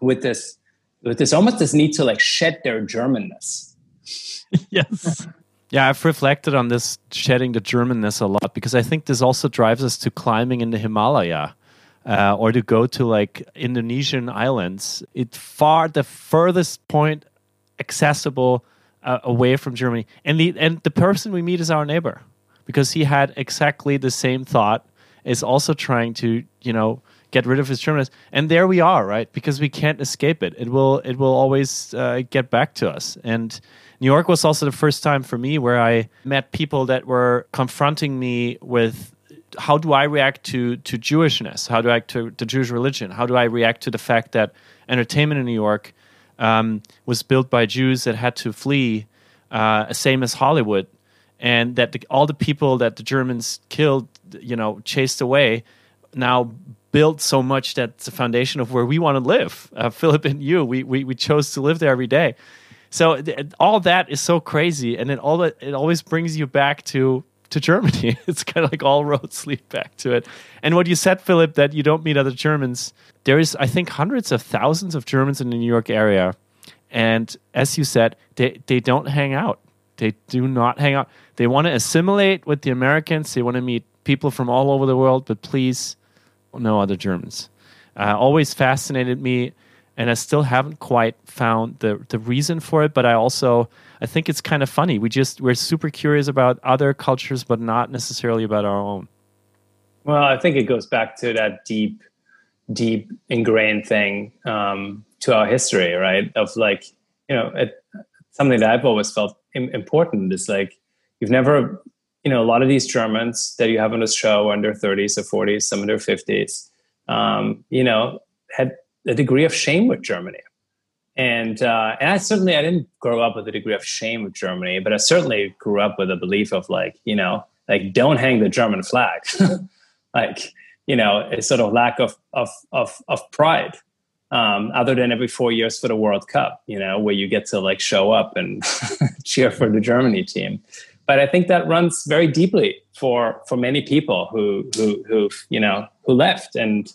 with this, with this almost this need to like shed their Germanness. yes. Yeah, I've reflected on this shedding the Germanness a lot because I think this also drives us to climbing in the Himalaya. Uh, or to go to like Indonesian islands. It's far the furthest point accessible uh, away from Germany, and the and the person we meet is our neighbor because he had exactly the same thought. Is also trying to you know get rid of his Germanness, and there we are, right? Because we can't escape it. It will it will always uh, get back to us, and New York was also the first time for me where I met people that were confronting me with how do I react to to Jewishness? How do I react to the Jewish religion? How do I react to the fact that entertainment in New York um, was built by Jews that had to flee, uh, same as Hollywood, and that the, all the people that the Germans killed, you know, chased away, now built so much that's the foundation of where we want to live. Uh, Philip and you, we, we we chose to live there every day. So th- all that is so crazy, and it all it always brings you back to to Germany. It's kind of like all roads lead back to it. And what you said, Philip, that you don't meet other Germans. There is, I think, hundreds of thousands of Germans in the New York area, and as you said, they they don't hang out. They do not hang out. They want to assimilate with the Americans. They want to meet people from all over the world, but please, no other Germans. Uh, always fascinated me and I still haven't quite found the the reason for it. But I also I think it's kind of funny. We just we're super curious about other cultures, but not necessarily about our own. Well, I think it goes back to that deep, deep ingrained thing um, to our history, right? Of like you know it, something that I've always felt important is like you've never you know a lot of these Germans that you have on the show under 30s or 40s, some their 50s, um, you know had a degree of shame with Germany. And uh, and I certainly I didn't grow up with a degree of shame with Germany, but I certainly grew up with a belief of like you know like don't hang the German flag, like you know a sort of lack of of of, of pride, um, other than every four years for the World Cup, you know where you get to like show up and cheer for the Germany team. But I think that runs very deeply for for many people who who who you know who left and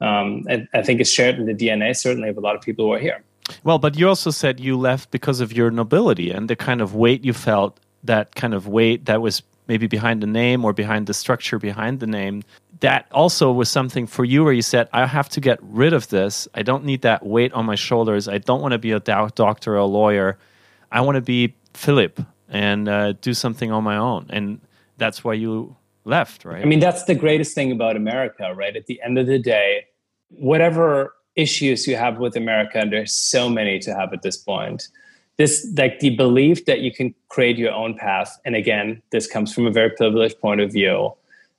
um, I, I think it's shared in the DNA, certainly, of a lot of people who are here. Well, but you also said you left because of your nobility and the kind of weight you felt, that kind of weight that was maybe behind the name or behind the structure behind the name. That also was something for you where you said, I have to get rid of this. I don't need that weight on my shoulders. I don't want to be a doctor or a lawyer. I want to be Philip and uh, do something on my own. And that's why you left, right? I mean, that's the greatest thing about America, right? At the end of the day, whatever issues you have with America, and there's so many to have at this point. This, like the belief that you can create your own path. And again, this comes from a very privileged point of view.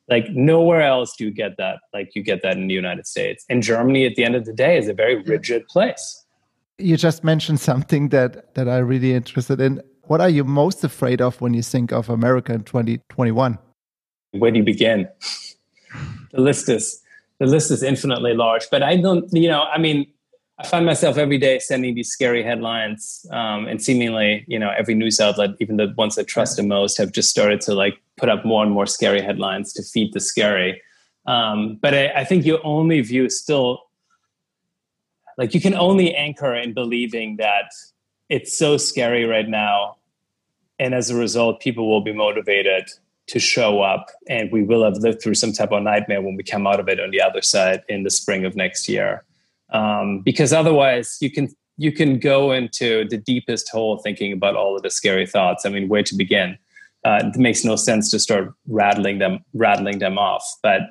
Like nowhere else do you get that. Like you get that in the United States. And Germany, at the end of the day, is a very rigid place. You just mentioned something that that I'm really interested in. What are you most afraid of when you think of America in 2021? where do you begin? the list is the list is infinitely large. But I don't, you know, I mean, I find myself every day sending these scary headlines, um, and seemingly, you know, every news outlet, even the ones I trust the most, have just started to like put up more and more scary headlines to feed the scary. Um, but I, I think you only view still, like you can only anchor in believing that it's so scary right now, and as a result, people will be motivated to show up. And we will have lived through some type of nightmare when we come out of it on the other side in the spring of next year. Um, because otherwise you can you can go into the deepest hole thinking about all of the scary thoughts. I mean where to begin? Uh, it makes no sense to start rattling them rattling them off. But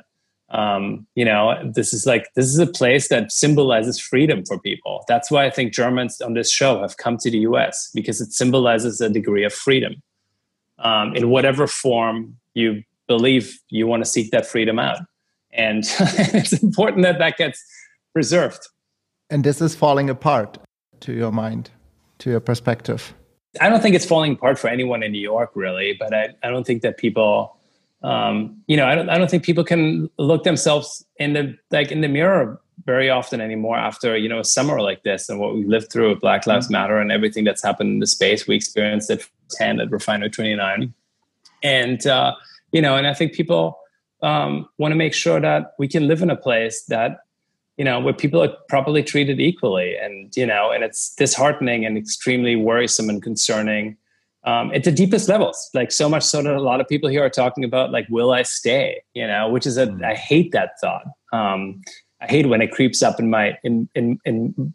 um, you know, this is like this is a place that symbolizes freedom for people. That's why I think Germans on this show have come to the U.S. because it symbolizes a degree of freedom um, in whatever form you believe you want to seek that freedom out, and it's important that that gets preserved. And this is falling apart to your mind, to your perspective. I don't think it's falling apart for anyone in New York, really. But I, I don't think that people, um, you know, I don't, I don't think people can look themselves in the like in the mirror very often anymore after you know a summer like this and what we lived through with Black Lives mm-hmm. Matter and everything that's happened in the space. We experienced it firsthand at Refinery 29, and uh, you know, and I think people um, want to make sure that we can live in a place that you know where people are properly treated equally and you know and it's disheartening and extremely worrisome and concerning um, at the deepest levels like so much so that a lot of people here are talking about like will i stay you know which is a mm. i hate that thought. Um, i hate when it creeps up in my in in in,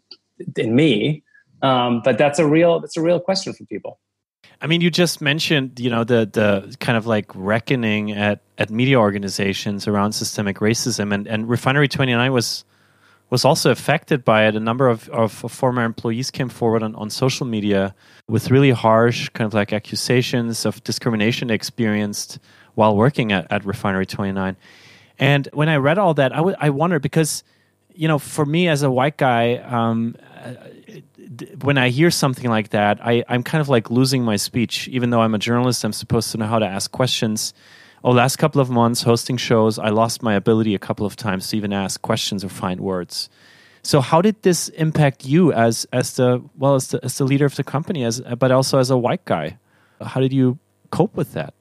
in me. Um, but that's a real that's a real question for people. I mean, you just mentioned, you know, the the kind of like reckoning at at media organizations around systemic racism, and and Refinery Twenty Nine was was also affected by it. A number of, of former employees came forward on, on social media with really harsh kind of like accusations of discrimination experienced while working at, at Refinery 29. And when I read all that, I, w- I wondered because, you know, for me as a white guy, um, when I hear something like that, I, I'm kind of like losing my speech. Even though I'm a journalist, I'm supposed to know how to ask questions oh, last couple of months hosting shows, I lost my ability a couple of times to even ask questions or find words. So, how did this impact you as as the well as the, as the leader of the company, as but also as a white guy? How did you cope with that?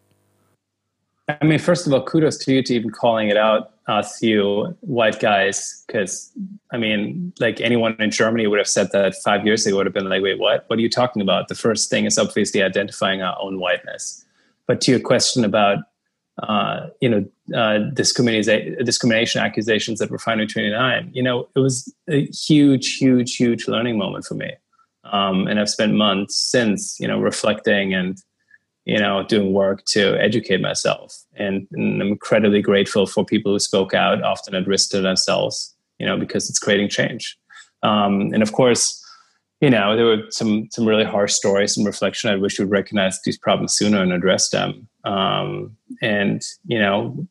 I mean, first of all, kudos to you to even calling it out, uh, us, you white guys, because I mean, like anyone in Germany would have said that five years ago would have been like, wait, what? What are you talking about? The first thing is obviously identifying our own whiteness. But to your question about uh, you know, uh, discrimination, discrimination accusations at Refinery 29, you know, it was a huge, huge, huge learning moment for me. Um, and I've spent months since, you know, reflecting and, you know, doing work to educate myself. And, and I'm incredibly grateful for people who spoke out, often at risk to themselves, you know, because it's creating change. Um, and of course, you know, there were some some really harsh stories and reflection. I wish we would recognize these problems sooner and address them. Um, and you know,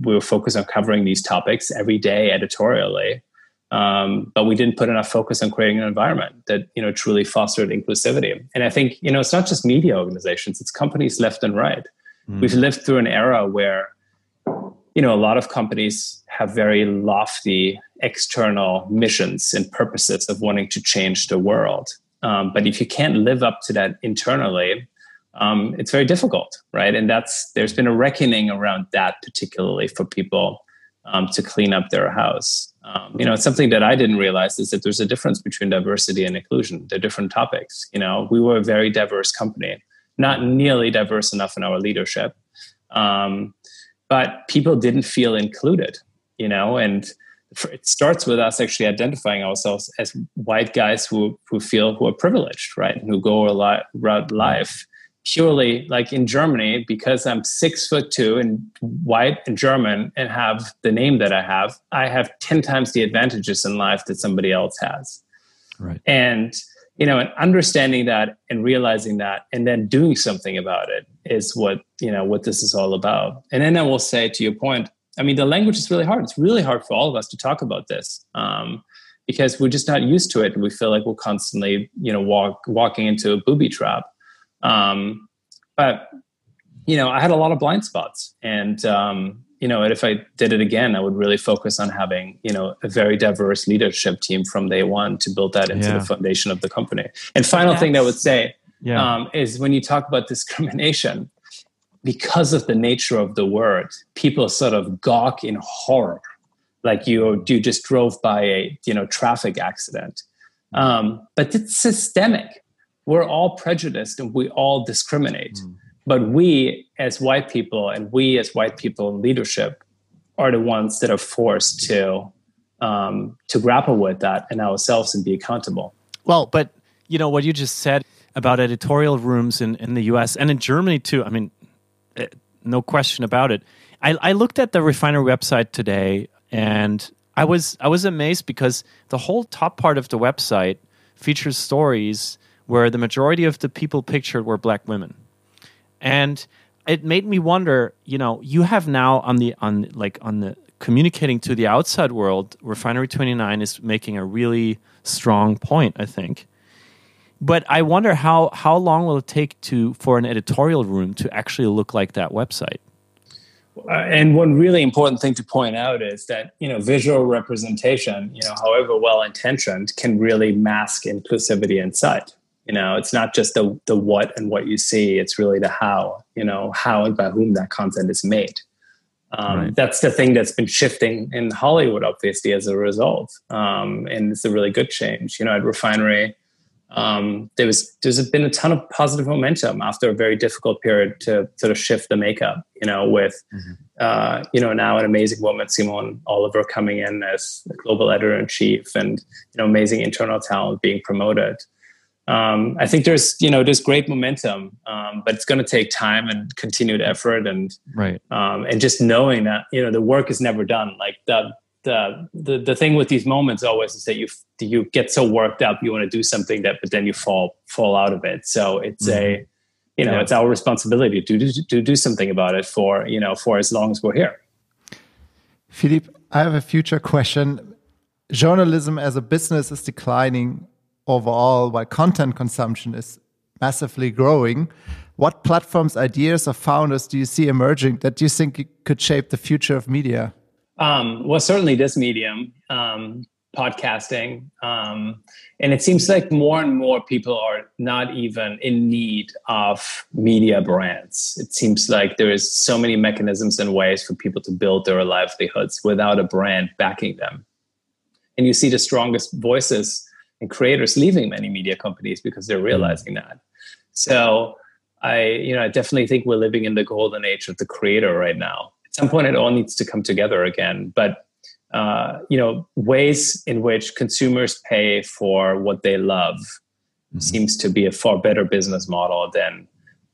we were focused on covering these topics every day editorially, um, but we didn't put enough focus on creating an environment that you know truly fostered inclusivity. And I think you know, it's not just media organizations; it's companies left and right. Mm. We've lived through an era where you know a lot of companies have very lofty external missions and purposes of wanting to change the world. Um, but if you can't live up to that internally, um, it's very difficult, right? And that's there's been a reckoning around that, particularly for people um, to clean up their house. Um, you know, it's something that I didn't realize is that there's a difference between diversity and inclusion. They're different topics. You know, we were a very diverse company, not nearly diverse enough in our leadership, um, but people didn't feel included. You know, and it starts with us actually identifying ourselves as white guys who who feel who are privileged, right, and who go a lot around life purely like in Germany because I'm six foot two and white and German and have the name that I have. I have ten times the advantages in life that somebody else has, right? And you know, and understanding that and realizing that and then doing something about it is what you know what this is all about. And then I will say to your point I mean, the language is really hard. It's really hard for all of us to talk about this um, because we're just not used to it. We feel like we're constantly, you know, walk, walking into a booby trap. Um, but you know, I had a lot of blind spots, and um, you know, if I did it again, I would really focus on having you know a very diverse leadership team from day one to build that into yeah. the foundation of the company. And final thing that I would say yeah. um, is when you talk about discrimination, because of the nature of the word, people sort of gawk in horror, like you you just drove by a you know traffic accident. Um, but it's systemic. We're all prejudiced and we all discriminate. Mm. But we, as white people, and we as white people in leadership, are the ones that are forced to um, to grapple with that and ourselves and be accountable. Well, but you know what you just said about editorial rooms in, in the U.S. and in Germany too. I mean, uh, no question about it. I, I looked at the refinery website today, and I was I was amazed because the whole top part of the website features stories where the majority of the people pictured were black women, and it made me wonder. You know, you have now on the on like on the communicating to the outside world, Refinery 29 is making a really strong point, I think. But I wonder how, how long will it take to for an editorial room to actually look like that website? Uh, and one really important thing to point out is that you know visual representation, you know, however well intentioned, can really mask inclusivity inside. You know, it's not just the the what and what you see; it's really the how. You know, how and by whom that content is made. Um, right. That's the thing that's been shifting in Hollywood, obviously, as a result. Um, and it's a really good change. You know, at Refinery, um, there was there's been a ton of positive momentum after a very difficult period to sort of shift the makeup. You know, with mm-hmm. uh, you know now an amazing woman, Simone Oliver, coming in as global editor in chief, and you know amazing internal talent being promoted um, I think there's you know there's great momentum, um, but it's going to take time and continued effort and right um, and just knowing that you know the work is never done. Like the the the the thing with these moments always is that you you get so worked up you want to do something that but then you fall fall out of it. So it's mm-hmm. a you know yeah. it's our responsibility to do to do something about it for you know for as long as we're here. Philippe, I have a future question. Journalism as a business is declining overall, while content consumption is massively growing, what platforms, ideas, or founders do you see emerging that you think could shape the future of media? Um, well, certainly this medium, um, podcasting. Um, and it seems like more and more people are not even in need of media brands. It seems like there is so many mechanisms and ways for people to build their livelihoods without a brand backing them. And you see the strongest voices and creators leaving many media companies because they're mm. realizing that. So I, you know, I definitely think we're living in the golden age of the creator right now. At some point, it all needs to come together again. But uh, you know, ways in which consumers pay for what they love mm-hmm. seems to be a far better business model than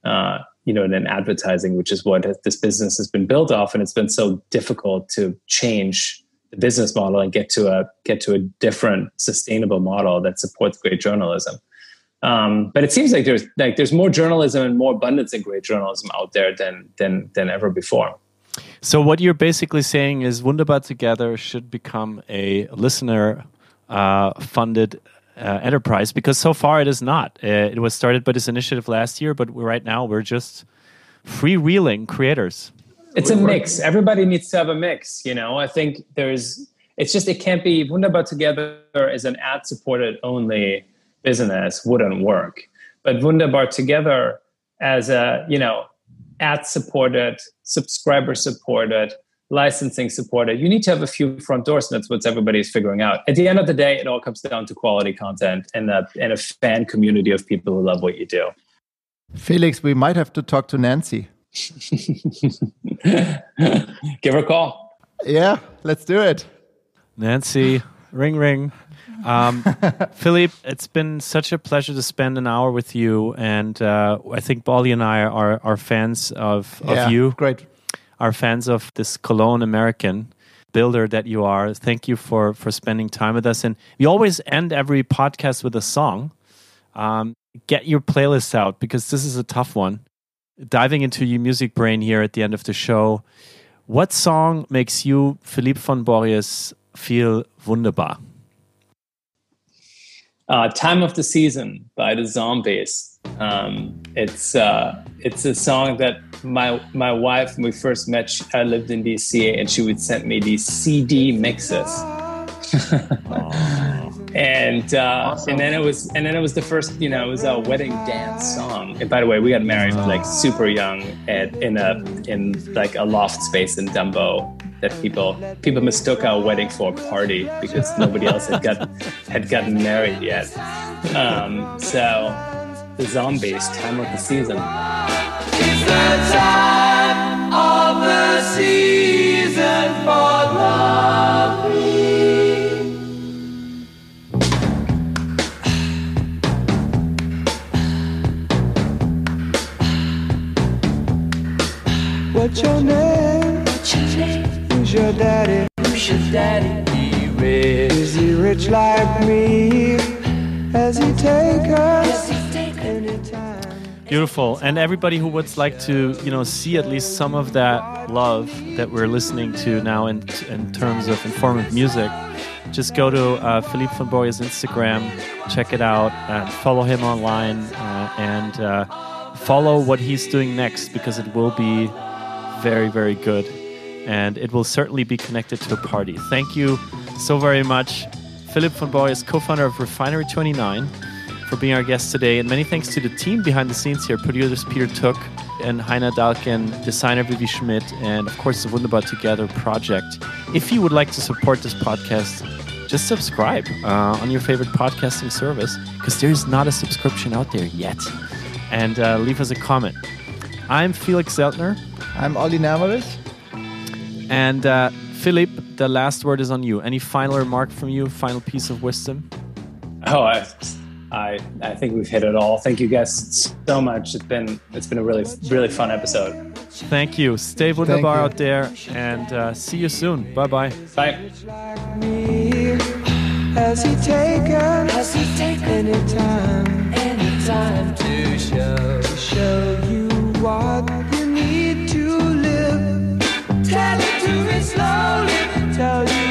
uh, you know than advertising, which is what this business has been built off, and it's been so difficult to change the business model and get to a get to a different sustainable model that supports great journalism. Um, but it seems like there's like there's more journalism and more abundance in great journalism out there than than than ever before. So what you're basically saying is Wunderbar Together should become a listener uh, funded uh, enterprise because so far it is not. Uh, it was started by this initiative last year, but right now we're just freewheeling creators. It's a mix. Everybody needs to have a mix. You know, I think there's. It's just it can't be Wunderbar together as an ad supported only business wouldn't work, but Wunderbar together as a you know ad supported, subscriber supported, licensing supported. You need to have a few front doors, and that's what everybody's figuring out. At the end of the day, it all comes down to quality content and a and a fan community of people who love what you do. Felix, we might have to talk to Nancy. Give her a call. Yeah, let's do it. Nancy, ring ring. Um, Philippe, it's been such a pleasure to spend an hour with you, and uh, I think Bali and I are, are fans of, of yeah, you. Great. Are fans of this Cologne American builder that you are. Thank you for for spending time with us. And we always end every podcast with a song. Um, get your playlist out because this is a tough one diving into your music brain here at the end of the show. What song makes you, Philippe von Borries, feel wunderbar? Uh, Time of the Season by the Zombies. Um, it's uh, it's a song that my my wife, when we first met, she, I lived in DC, and she would send me these CD mixes. and uh, awesome. and then it was and then it was the first you know it was a wedding dance song. And by the way we got married like super young at in a in like a loft space in Dumbo that people people mistook our wedding for a party because nobody else had got had gotten married yet. Um, so the zombies time of the season. It's the time of the season for love What's your name? Who's your daddy? Who's your daddy? He rich. Is he rich like me? Has he take us anytime? Beautiful. And everybody who would like to, you know, see at least some of that love that we're listening to now in, in terms of informative music, just go to uh, Philippe von Borries' Instagram, check it out, and follow him online, uh, and uh, follow what he's doing next because it will be very, very good. And it will certainly be connected to a party. Thank you so very much. Philippe von Borries is co founder of Refinery 29 for being our guest today. And many thanks to the team behind the scenes here producers Peter Took and Heiner Dalkin, designer Vivi Schmidt, and of course the Wunderbar Together project. If you would like to support this podcast, just subscribe uh, on your favorite podcasting service because there's not a subscription out there yet. And uh, leave us a comment. I'm Felix Zeltner. I'm Olli Nameris. And uh, Philip, the last word is on you. Any final remark from you? Final piece of wisdom? Oh, I, I, I think we've hit it all. Thank you guys so much. It's been it's been a really really fun episode. Thank you. Stay wunderbar out there and uh, see you soon. Bye bye. Bye what you need to live. Tell it to me slowly. Tell you.